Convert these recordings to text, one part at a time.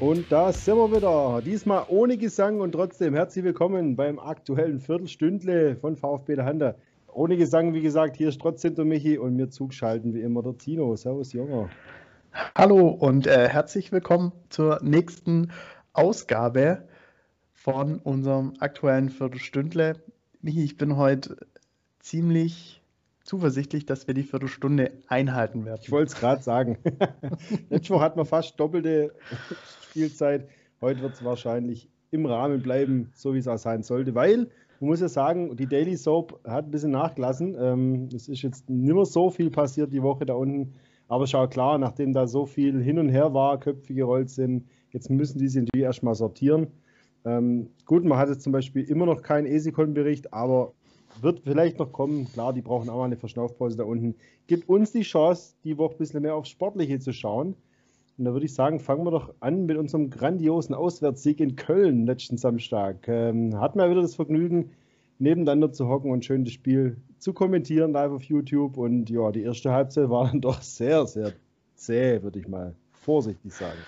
Und da sind wir wieder. Diesmal ohne Gesang und trotzdem herzlich willkommen beim aktuellen Viertelstündle von VfB der Handa. Ohne Gesang, wie gesagt, hier ist trotzdem der Michi und mir zugeschalten wie immer der Tino. Servus, Junger. Hallo und äh, herzlich willkommen zur nächsten Ausgabe von unserem aktuellen Viertelstündle. Michi, ich bin heute ziemlich zuversichtlich, dass wir die Viertelstunde einhalten werden. Ich wollte es gerade sagen. Letzte Woche hatten wir fast doppelte Spielzeit. Heute wird es wahrscheinlich im Rahmen bleiben, so wie es auch sein sollte, weil man muss ja sagen, die Daily Soap hat ein bisschen nachgelassen. Ähm, es ist jetzt nicht mehr so viel passiert die Woche da unten. Aber schau klar, nachdem da so viel hin und her war, Köpfe gerollt sind, jetzt müssen die sich natürlich erstmal sortieren. Ähm, gut, man hat jetzt zum Beispiel immer noch keinen Esikon-Bericht, aber wird vielleicht noch kommen. Klar, die brauchen auch mal eine Verschnaufpause da unten. Gibt uns die Chance, die Woche ein bisschen mehr aufs Sportliche zu schauen. Und da würde ich sagen, fangen wir doch an mit unserem grandiosen Auswärtssieg in Köln letzten Samstag. Ähm, hatten wir wieder das Vergnügen, nebeneinander zu hocken und schön das Spiel zu kommentieren live auf YouTube. Und ja, die erste Halbzeit war dann doch sehr, sehr zäh, würde ich mal vorsichtig sagen.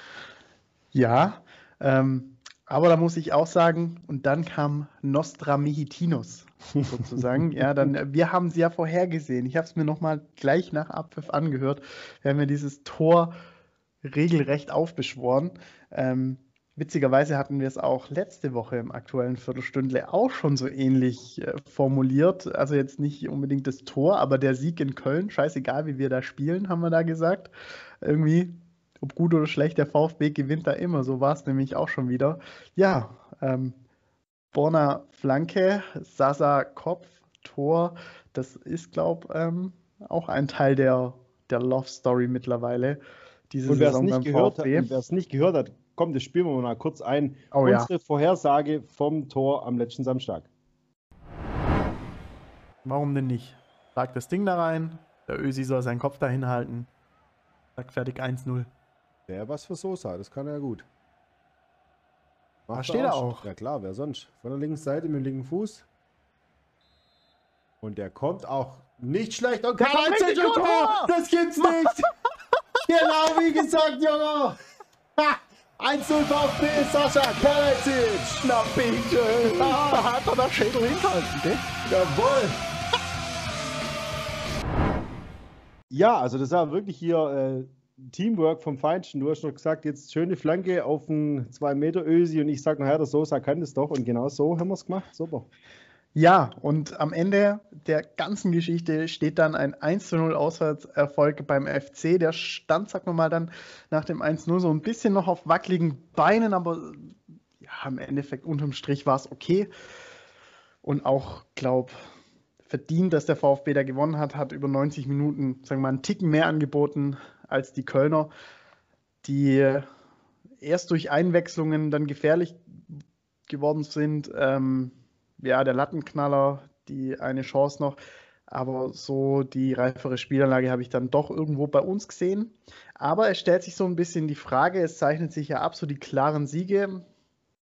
Ja, ähm, aber da muss ich auch sagen, und dann kam Nostra Mihitinus sozusagen. ja, dann, wir haben sie ja vorhergesehen. Ich habe es mir nochmal gleich nach Abpfiff angehört. Wir haben ja dieses Tor regelrecht aufbeschworen. Ähm, witzigerweise hatten wir es auch letzte Woche im aktuellen Viertelstündle auch schon so ähnlich äh, formuliert. Also jetzt nicht unbedingt das Tor, aber der Sieg in Köln. Scheißegal, wie wir da spielen, haben wir da gesagt. Irgendwie, ob gut oder schlecht, der VfB gewinnt da immer. So war es nämlich auch schon wieder. Ja, ähm, Borna Flanke, Sasa Kopf, Tor. Das ist, glaube ich, ähm, auch ein Teil der, der Love Story mittlerweile diese und wer es nicht, gehört hat, wer es nicht gehört hat, komm, das spielen wir mal kurz ein. Oh, Unsere ja. Vorhersage vom Tor am letzten Samstag. Warum denn nicht? Lag das Ding da rein, der Ösi soll seinen Kopf dahin halten. Sagt fertig 1-0. Wäre was für Sosa, das kann er ja gut. Macht da steht er auch. Ja klar, wer sonst? Von der linken Seite mit dem linken Fuß. Und der kommt auch nicht schlecht. Und Karl Tor! Das gibt's nicht! Genau wie gesagt, Junge. 1-0 VfB, Sascha Kalajdzic. Na bitte. Da hat er das Schädel hingehalten, gell? Jawohl. Ja, also das war wirklich hier äh, Teamwork vom Feinsten. Du hast noch gesagt, jetzt schöne Flanke auf einen 2 Meter Ösi und ich sage nachher, der Sosa kann das doch und genau so haben wir es gemacht. Super. Ja, und am Ende der ganzen Geschichte steht dann ein 1 0 Auswärtserfolg beim FC. Der stand, sagen wir mal, dann nach dem 1-0 so ein bisschen noch auf wackeligen Beinen, aber ja, im Endeffekt unterm Strich war es okay. Und auch, glaube verdient, dass der VfB da gewonnen hat, hat über 90 Minuten, sagen wir mal, einen Ticken mehr angeboten als die Kölner, die erst durch Einwechslungen dann gefährlich geworden sind. Ähm, ja, der Lattenknaller, die eine Chance noch. Aber so die reifere Spielanlage habe ich dann doch irgendwo bei uns gesehen. Aber es stellt sich so ein bisschen die Frage, es zeichnet sich ja ab, so die klaren Siege,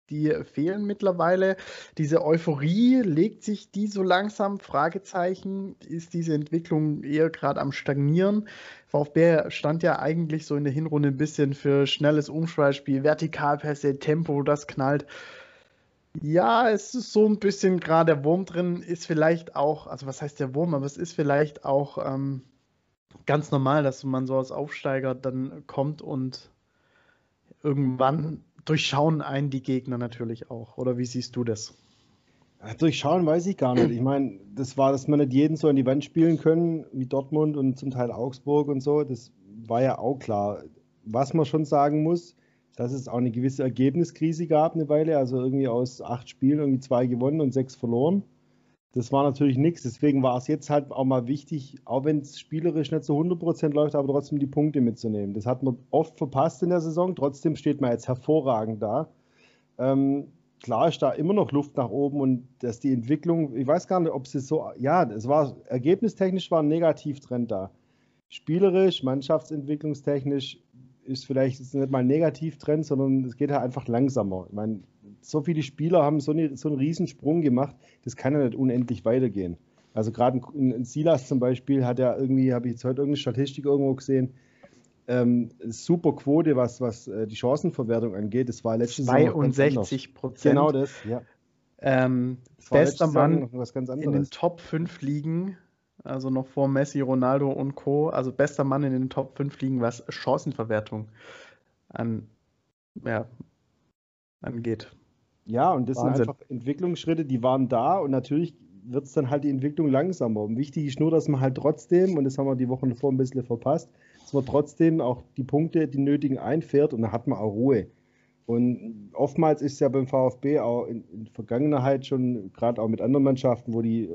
die fehlen mittlerweile. Diese Euphorie, legt sich die so langsam? Fragezeichen. Ist diese Entwicklung eher gerade am Stagnieren? VfB stand ja eigentlich so in der Hinrunde ein bisschen für schnelles Umschweißspiel, Vertikalpässe, Tempo, das knallt. Ja, es ist so ein bisschen gerade der Wurm drin, ist vielleicht auch, also was heißt der Wurm, aber es ist vielleicht auch ähm, ganz normal, dass man so als Aufsteiger dann kommt und irgendwann durchschauen einen die Gegner natürlich auch. Oder wie siehst du das? durchschauen weiß ich gar nicht. Ich meine, das war, dass man nicht jeden so an die Wand spielen können, wie Dortmund und zum Teil Augsburg und so. Das war ja auch klar. Was man schon sagen muss, dass es auch eine gewisse Ergebniskrise gab eine Weile. Also irgendwie aus acht Spielen irgendwie zwei gewonnen und sechs verloren. Das war natürlich nichts. Deswegen war es jetzt halt auch mal wichtig, auch wenn es spielerisch nicht so 100% läuft, aber trotzdem die Punkte mitzunehmen. Das hat man oft verpasst in der Saison. Trotzdem steht man jetzt hervorragend da. Ähm, klar ist da immer noch Luft nach oben und dass die Entwicklung, ich weiß gar nicht, ob es so, ja, es war ergebnistechnisch war ein Negativtrend da. Spielerisch, mannschaftsentwicklungstechnisch ist vielleicht ist nicht mal ein Negativtrend, sondern es geht halt einfach langsamer. Ich meine, so viele Spieler haben so, eine, so einen Riesensprung gemacht, das kann ja nicht unendlich weitergehen. Also gerade in, in Silas zum Beispiel hat er irgendwie, habe ich jetzt heute irgendeine Statistik irgendwo gesehen, ähm, super Quote, was, was äh, die Chancenverwertung angeht. Das war letztes Jahr 62 Prozent. Genau das, ja. Ähm, bester Mann in den Top 5 Ligen, also noch vor Messi, Ronaldo und Co. Also bester Mann in den Top 5 Ligen, was Chancenverwertung an, ja, angeht. Ja, und das Wahnsinn. sind einfach Entwicklungsschritte, die waren da und natürlich wird es dann halt die Entwicklung langsamer. Und wichtig ist nur, dass man halt trotzdem, und das haben wir die Wochen davor ein bisschen verpasst, dass man trotzdem auch die Punkte, die nötigen einfährt und dann hat man auch Ruhe. Und oftmals ist es ja beim VfB auch in, in Vergangenheit schon, gerade auch mit anderen Mannschaften, wo die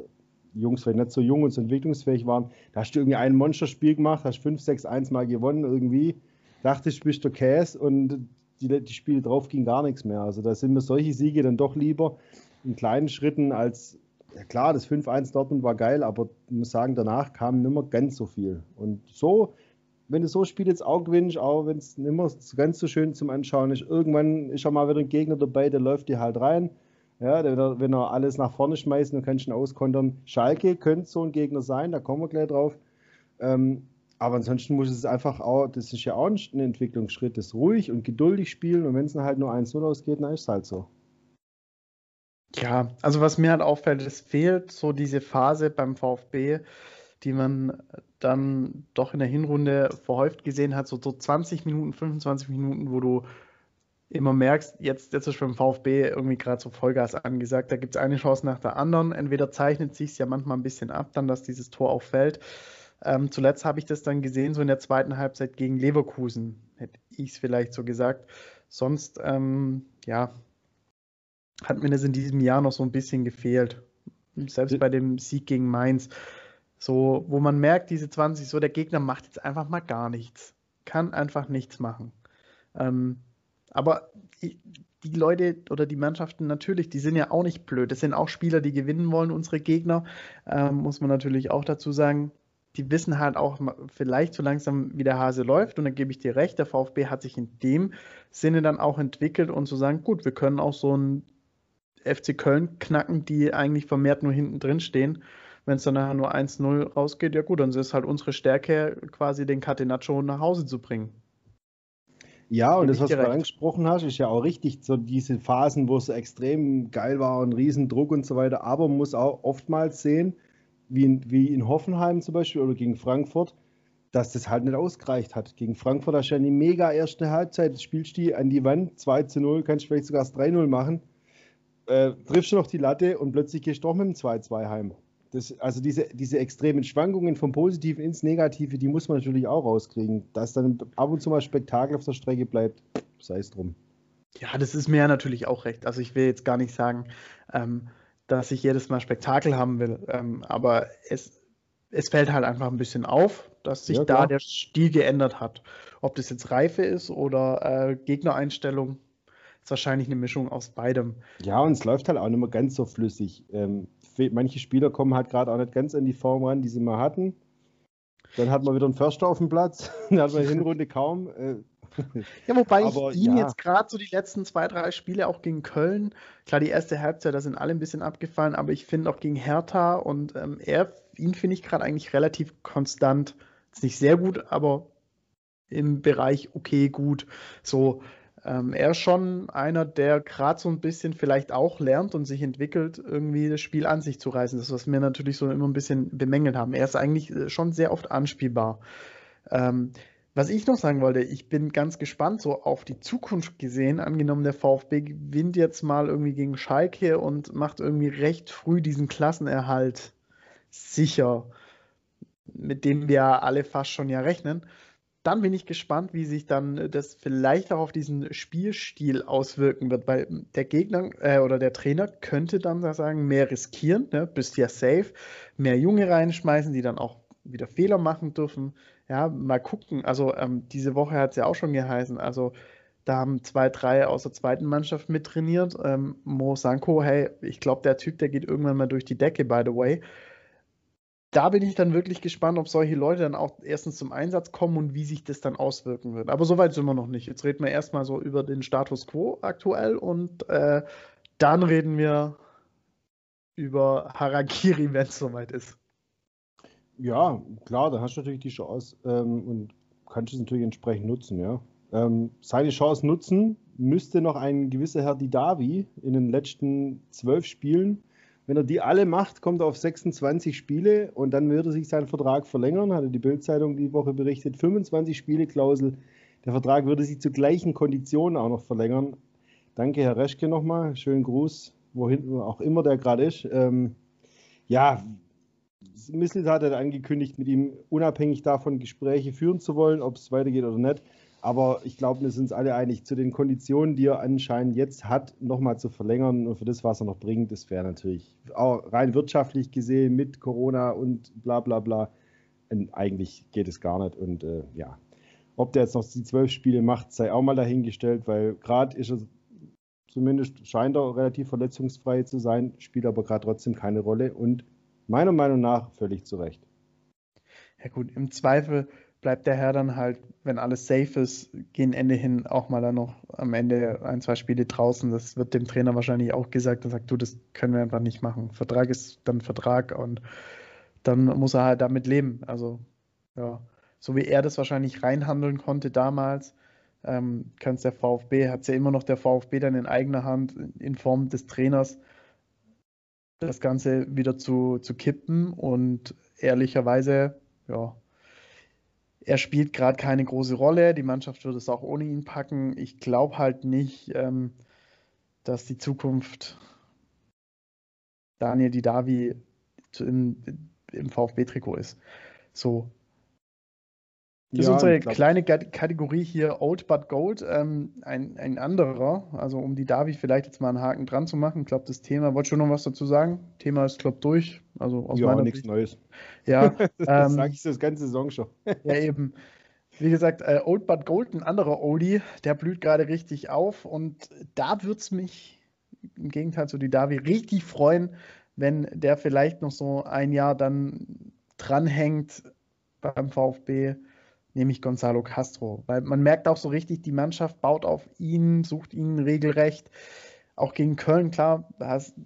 Jungs vielleicht nicht so jung und so entwicklungsfähig waren, da hast du irgendwie ein Monsterspiel gemacht, hast 5, 6, 1 mal gewonnen irgendwie, dachtest, du bist der Käse und die, die Spiele drauf ging gar nichts mehr. Also da sind mir solche Siege dann doch lieber in kleinen Schritten als, ja klar, das 5-1 Dortmund war geil, aber ich muss sagen, danach kam nicht mehr ganz so viel. Und so, wenn du so Spiel jetzt auch gewinnst, auch wenn es nicht mehr ganz so schön zum Anschauen ist, irgendwann ist auch mal wieder ein Gegner dabei, der läuft dir halt rein. Ja, wenn er alles nach vorne schmeißt, dann kannst du ihn auskontern. Schalke könnte so ein Gegner sein, da kommen wir gleich drauf. Ähm, aber ansonsten muss es einfach auch, das ist ja auch ein Entwicklungsschritt, das ruhig und geduldig spielen und wenn es dann halt nur 1-0 ausgeht, dann ist es halt so. Ja, also was mir halt auffällt, es fehlt so diese Phase beim VfB, die man dann doch in der Hinrunde verhäuft gesehen hat, so, so 20 Minuten, 25 Minuten, wo du immer merkst, jetzt, jetzt ist beim VfB irgendwie gerade so Vollgas angesagt. Da gibt es eine Chance nach der anderen. Entweder zeichnet sich ja manchmal ein bisschen ab, dann, dass dieses Tor auch fällt. Ähm, zuletzt habe ich das dann gesehen, so in der zweiten Halbzeit gegen Leverkusen, hätte ich es vielleicht so gesagt. Sonst, ähm, ja, hat mir das in diesem Jahr noch so ein bisschen gefehlt. Selbst bei dem Sieg gegen Mainz. So, wo man merkt, diese 20, so der Gegner macht jetzt einfach mal gar nichts. Kann einfach nichts machen. Ähm, aber die Leute oder die Mannschaften natürlich, die sind ja auch nicht blöd. Das sind auch Spieler, die gewinnen wollen, unsere Gegner. Ähm, muss man natürlich auch dazu sagen die wissen halt auch vielleicht so langsam, wie der Hase läuft. Und dann gebe ich dir recht, der VfB hat sich in dem Sinne dann auch entwickelt und zu sagen, gut, wir können auch so ein FC Köln knacken, die eigentlich vermehrt nur hinten drin stehen. Wenn es dann nachher nur 1-0 rausgeht, ja gut, dann ist es halt unsere Stärke, quasi den Catenaccio nach Hause zu bringen. Ja, und das, was du angesprochen hast, ist ja auch richtig, so diese Phasen, wo es extrem geil war und Riesendruck und so weiter. Aber man muss auch oftmals sehen, wie in, wie in Hoffenheim zum Beispiel oder gegen Frankfurt, dass das halt nicht ausgereicht hat. Gegen Frankfurt hast du eine mega erste Halbzeit, spielst du an die Wand, 2 zu 0, kannst vielleicht sogar das 3-0 machen, äh, triffst du noch die Latte und plötzlich gehst du doch mit dem 2-2 heim. Das, also diese, diese extremen Schwankungen vom Positiven ins Negative, die muss man natürlich auch rauskriegen. Dass dann ab und zu mal Spektakel auf der Strecke bleibt, sei es drum. Ja, das ist mir ja natürlich auch recht. Also ich will jetzt gar nicht sagen, ähm, dass ich jedes Mal Spektakel haben will. Ähm, aber es, es fällt halt einfach ein bisschen auf, dass sich ja, da der Stil geändert hat. Ob das jetzt Reife ist oder äh, Gegnereinstellung, ist wahrscheinlich eine Mischung aus beidem. Ja, und es läuft halt auch nicht mehr ganz so flüssig. Ähm, manche Spieler kommen halt gerade auch nicht ganz an die Form ran, die sie mal hatten. Dann hat man wieder einen Förster auf dem Platz. Dann hat man die Hinrunde kaum. Äh, ja, wobei Aber, ich ihn ja. jetzt gerade so die letzten zwei, drei Spiele auch gegen Köln, klar, die erste Halbzeit, da sind alle ein bisschen abgefallen, aber ich finde auch gegen Hertha und ähm, er, ihn finde ich gerade eigentlich relativ konstant. Ist nicht sehr gut, aber im Bereich okay, gut. So, ähm, er ist schon einer, der gerade so ein bisschen vielleicht auch lernt und sich entwickelt, irgendwie das Spiel an sich zu reißen. Das, was wir natürlich so immer ein bisschen bemängelt haben. Er ist eigentlich äh, schon sehr oft anspielbar. Ähm, was ich noch sagen wollte, ich bin ganz gespannt so auf die Zukunft gesehen. Angenommen, der VfB gewinnt jetzt mal irgendwie gegen Schalke und macht irgendwie recht früh diesen Klassenerhalt sicher, mit dem wir alle fast schon ja rechnen. Dann bin ich gespannt, wie sich dann das vielleicht auch auf diesen Spielstil auswirken wird, weil der Gegner äh, oder der Trainer könnte dann da sagen, mehr riskieren, ne? bist ja safe, mehr Junge reinschmeißen, die dann auch wieder Fehler machen dürfen ja, mal gucken. Also ähm, diese Woche hat es ja auch schon geheißen. Also da haben zwei, drei aus der zweiten Mannschaft mittrainiert. Ähm, Mo Sanko, hey, ich glaube, der Typ, der geht irgendwann mal durch die Decke, by the way. Da bin ich dann wirklich gespannt, ob solche Leute dann auch erstens zum Einsatz kommen und wie sich das dann auswirken wird. Aber soweit sind wir noch nicht. Jetzt reden wir erstmal so über den Status quo aktuell und äh, dann reden wir über Harakiri, wenn es soweit ist. Ja, klar, da hast du natürlich die Chance. Ähm, und kannst es natürlich entsprechend nutzen, ja. Ähm, seine Chance nutzen müsste noch ein gewisser Herr Didavi in den letzten zwölf Spielen. Wenn er die alle macht, kommt er auf 26 Spiele und dann würde sich sein Vertrag verlängern, hatte die Bildzeitung die Woche berichtet. 25 Spiele Klausel. Der Vertrag würde sich zu gleichen Konditionen auch noch verlängern. Danke, Herr Reschke, nochmal. Schönen Gruß, wohin auch immer der gerade ist. Ähm, ja, Misseltat hat angekündigt, mit ihm unabhängig davon Gespräche führen zu wollen, ob es weitergeht oder nicht. Aber ich glaube, wir sind uns alle einig, zu den Konditionen, die er anscheinend jetzt hat, nochmal zu verlängern und für das, was er noch bringt, das wäre natürlich auch rein wirtschaftlich gesehen mit Corona und bla bla bla. Und eigentlich geht es gar nicht. Und äh, ja, ob der jetzt noch die zwölf Spiele macht, sei auch mal dahingestellt, weil gerade ist er zumindest scheint er relativ verletzungsfrei zu sein, spielt aber gerade trotzdem keine Rolle und meiner Meinung nach völlig zu Recht. Ja gut, im Zweifel bleibt der Herr dann halt, wenn alles safe ist, gegen Ende hin auch mal dann noch am Ende ein, zwei Spiele draußen. Das wird dem Trainer wahrscheinlich auch gesagt. Er sagt, du, das können wir einfach nicht machen. Vertrag ist dann Vertrag und dann muss er halt damit leben. Also, ja, so wie er das wahrscheinlich reinhandeln konnte damals, ähm, kann es der VfB, hat es ja immer noch der VfB dann in eigener Hand in Form des Trainers das Ganze wieder zu, zu kippen und ehrlicherweise, ja, er spielt gerade keine große Rolle. Die Mannschaft wird es auch ohne ihn packen. Ich glaube halt nicht, ähm, dass die Zukunft Daniel Didavi im, im VfB-Trikot ist. So, das ja, ist unsere kleine Kategorie hier Old but Gold. Ähm, ein, ein anderer, also um die Davi vielleicht jetzt mal einen Haken dran zu machen. Ich glaube, das Thema, wolltest du noch was dazu sagen? Thema ist, glaube durch. Also aus ja, nichts Neues. Ja, das ähm, sage ich das ganze Saison schon. ja, eben. Wie gesagt, äh, Old but Gold, ein anderer Oldie, der blüht gerade richtig auf. Und da würde es mich im Gegenteil zu die Davi richtig freuen, wenn der vielleicht noch so ein Jahr dann dranhängt beim VfB nämlich Gonzalo Castro. Weil man merkt auch so richtig, die Mannschaft baut auf ihn, sucht ihn regelrecht. Auch gegen Köln, klar,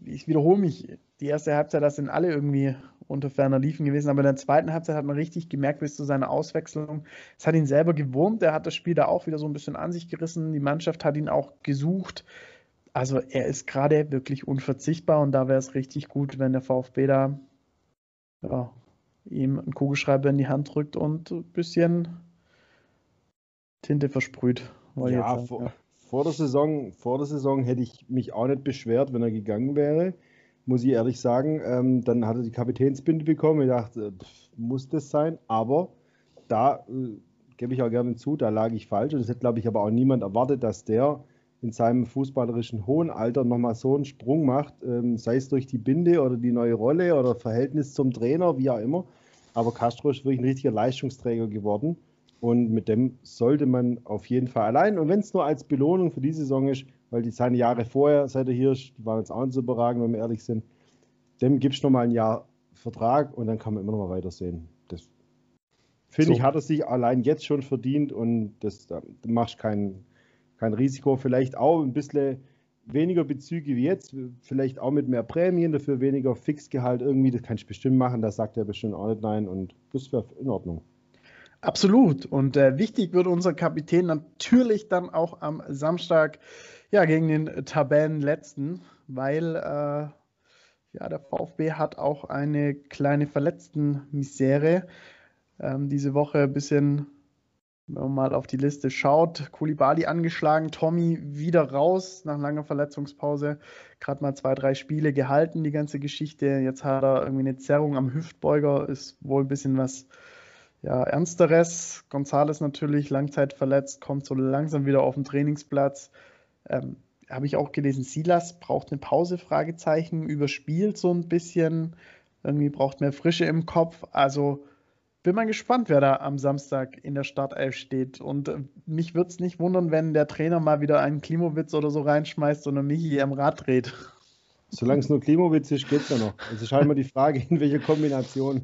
ich wiederhole mich, die erste Halbzeit, das sind alle irgendwie unter ferner Liefen gewesen, aber in der zweiten Halbzeit hat man richtig gemerkt, bis zu seiner Auswechslung, es hat ihn selber gewurmt, er hat das Spiel da auch wieder so ein bisschen an sich gerissen, die Mannschaft hat ihn auch gesucht. Also er ist gerade wirklich unverzichtbar und da wäre es richtig gut, wenn der VfB da ja, ihm einen Kugelschreiber in die Hand drückt und ein bisschen Tinte versprüht. Ja, sagen, vor, ja, vor, der Saison, vor der Saison hätte ich mich auch nicht beschwert, wenn er gegangen wäre, muss ich ehrlich sagen. Ähm, dann hat er die Kapitänsbinde bekommen. Ich dachte, pff, muss das sein? Aber da äh, gebe ich auch gerne zu, da lag ich falsch. Und es hätte, glaube ich, aber auch niemand erwartet, dass der in seinem fußballerischen hohen Alter nochmal so einen Sprung macht, ähm, sei es durch die Binde oder die neue Rolle oder Verhältnis zum Trainer, wie auch immer. Aber Castro ist wirklich ein richtiger Leistungsträger geworden. Und mit dem sollte man auf jeden Fall allein, und wenn es nur als Belohnung für die Saison ist, weil die seine Jahre vorher, seit er hier ist, die waren jetzt auch nicht so überragend, wenn wir ehrlich sind, dem gibst du nochmal ein Jahr Vertrag und dann kann man immer noch mal weitersehen. Das finde so. ich, hat er sich allein jetzt schon verdient und das, da machst kein, kein Risiko. Vielleicht auch ein bisschen weniger Bezüge wie jetzt, vielleicht auch mit mehr Prämien, dafür weniger Fixgehalt irgendwie, das kannst du bestimmt machen, da sagt er bestimmt auch nicht nein und das wäre in Ordnung. Absolut. Und äh, wichtig wird unser Kapitän natürlich dann auch am Samstag ja, gegen den Tabellenletzten, weil äh, ja, der VfB hat auch eine kleine Verletztenmisere. Ähm, diese Woche ein bisschen wenn man mal auf die Liste schaut, Kulibali angeschlagen, Tommy wieder raus nach langer Verletzungspause, gerade mal zwei, drei Spiele gehalten, die ganze Geschichte. Jetzt hat er irgendwie eine Zerrung am Hüftbeuger, ist wohl ein bisschen was ja, Ernsteres. Gonzales natürlich Langzeit verletzt, kommt so langsam wieder auf den Trainingsplatz. Ähm, Habe ich auch gelesen, Silas braucht eine Pause, Fragezeichen, überspielt so ein bisschen, irgendwie braucht mehr Frische im Kopf. Also bin mal gespannt, wer da am Samstag in der Startelf steht. Und äh, mich würde es nicht wundern, wenn der Trainer mal wieder einen Klimowitz oder so reinschmeißt und Michi am Rad dreht. Solange es nur Klimowitz ist, geht es ja noch. Es ist halt mal die Frage, in welcher Kombination.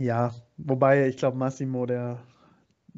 ja, wobei ich glaube, Massimo, der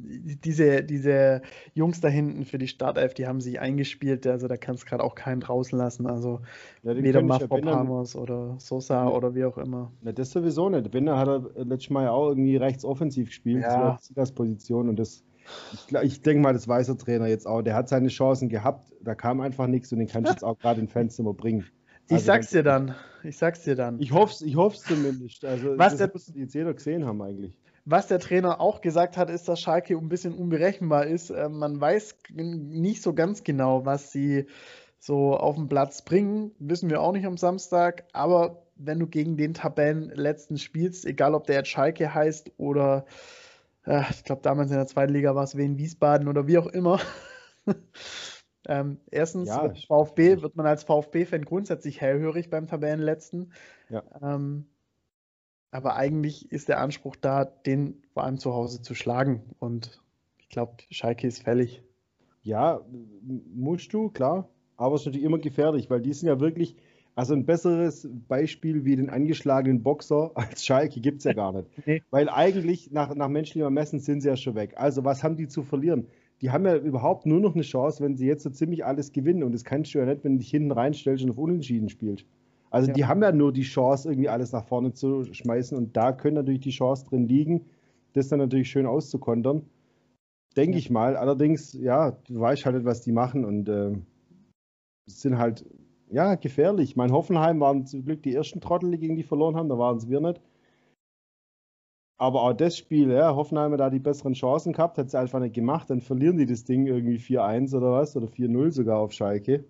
diese, diese Jungs da hinten für die Startelf, die haben sich eingespielt, also da kannst du gerade auch keinen draußen lassen. Also ja, weder Mafropamos ja oder Sosa ja. oder wie auch immer. Ja, das sowieso nicht. Benner hat er letztes Mal ja auch irgendwie rechts offensiv gespielt, ja. das Position und das Ich, ich denke mal, das weiß der Trainer jetzt auch. Der hat seine Chancen gehabt, da kam einfach nichts und den kannst du jetzt auch gerade in Fanzimmer bringen. Also ich sag's dir dann. Ich sag's dir dann. Ich hoffe ich hoff's zumindest. Also, Was das muss jetzt jeder gesehen haben eigentlich. Was der Trainer auch gesagt hat, ist, dass Schalke ein bisschen unberechenbar ist. Äh, man weiß nicht so ganz genau, was sie so auf den Platz bringen. Wissen wir auch nicht am Samstag. Aber wenn du gegen den Tabellenletzten spielst, egal ob der jetzt Schalke heißt oder äh, ich glaube damals in der zweiten Liga war es Wien Wiesbaden oder wie auch immer. ähm, erstens, ja, VfB wird man als VfB-Fan grundsätzlich hellhörig beim Tabellenletzten. Ja. Ähm, aber eigentlich ist der Anspruch da, den vor allem zu Hause zu schlagen. Und ich glaube, Schalke ist fällig. Ja, musst du, klar. Aber es ist natürlich immer gefährlich, weil die sind ja wirklich, also ein besseres Beispiel wie den angeschlagenen Boxer als Schalke gibt es ja gar nicht. nee. Weil eigentlich nach, nach menschlichem Ermessen sind sie ja schon weg. Also was haben die zu verlieren? Die haben ja überhaupt nur noch eine Chance, wenn sie jetzt so ziemlich alles gewinnen. Und das kannst du ja nicht, wenn du dich hinten reinstellst und auf Unentschieden spielst. Also ja. die haben ja nur die Chance, irgendwie alles nach vorne zu schmeißen und da können natürlich die Chance drin liegen, das dann natürlich schön auszukontern. Denke ja. ich mal. Allerdings, ja, du weißt halt nicht, was die machen und äh, sind halt, ja, gefährlich. Mein Hoffenheim waren zum Glück die ersten Trottel, die gegen die verloren haben, da waren es wir nicht. Aber auch das Spiel, ja, Hoffenheim hat da die besseren Chancen gehabt, hat es einfach nicht gemacht, dann verlieren die das Ding irgendwie 4-1 oder was, oder 4-0 sogar auf Schalke.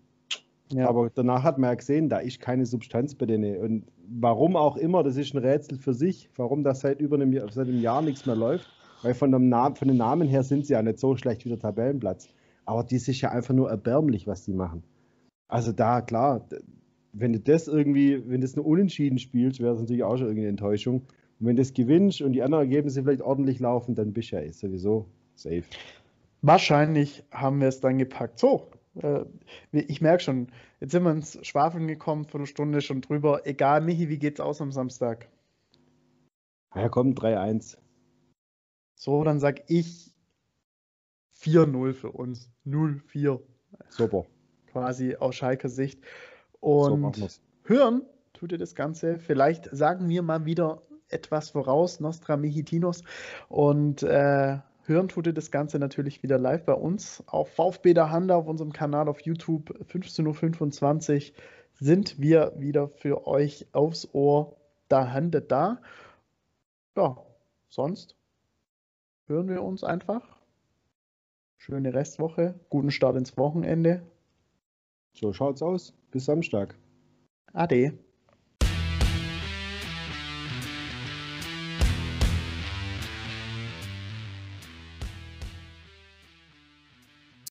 Ja. Aber danach hat man ja gesehen, da ist keine Substanz bei denen. Und warum auch immer, das ist ein Rätsel für sich, warum das seit über einem Jahr, seit einem Jahr nichts mehr läuft. Weil von, dem Namen, von den Namen her sind sie ja nicht so schlecht wie der Tabellenplatz. Aber die ist ja einfach nur erbärmlich, was die machen. Also da, klar, wenn du das irgendwie, wenn das nur unentschieden spielst, wäre es natürlich auch schon irgendeine Enttäuschung. Und wenn du das gewinnst und die anderen Ergebnisse vielleicht ordentlich laufen, dann bist du ja sowieso safe. Wahrscheinlich haben wir es dann gepackt. So, ich merke schon, jetzt sind wir ins Schwafeln gekommen, vor einer Stunde schon drüber. Egal, Michi, wie geht's aus am Samstag? Ja, komm, 3-1. So, dann sag ich 4-0 für uns. 0-4. Super. Quasi aus Schalker Sicht. Und so hören tut ihr das Ganze. Vielleicht sagen wir mal wieder etwas voraus, Nostra Mihitinos. Und äh, Hören tut ihr das Ganze natürlich wieder live bei uns auf VfB der Handa auf unserem Kanal auf YouTube 15.25 Uhr sind wir wieder für euch aufs Ohr da Hande da. Ja, sonst hören wir uns einfach. Schöne Restwoche, guten Start ins Wochenende. So schaut's aus. Bis Samstag. Ade.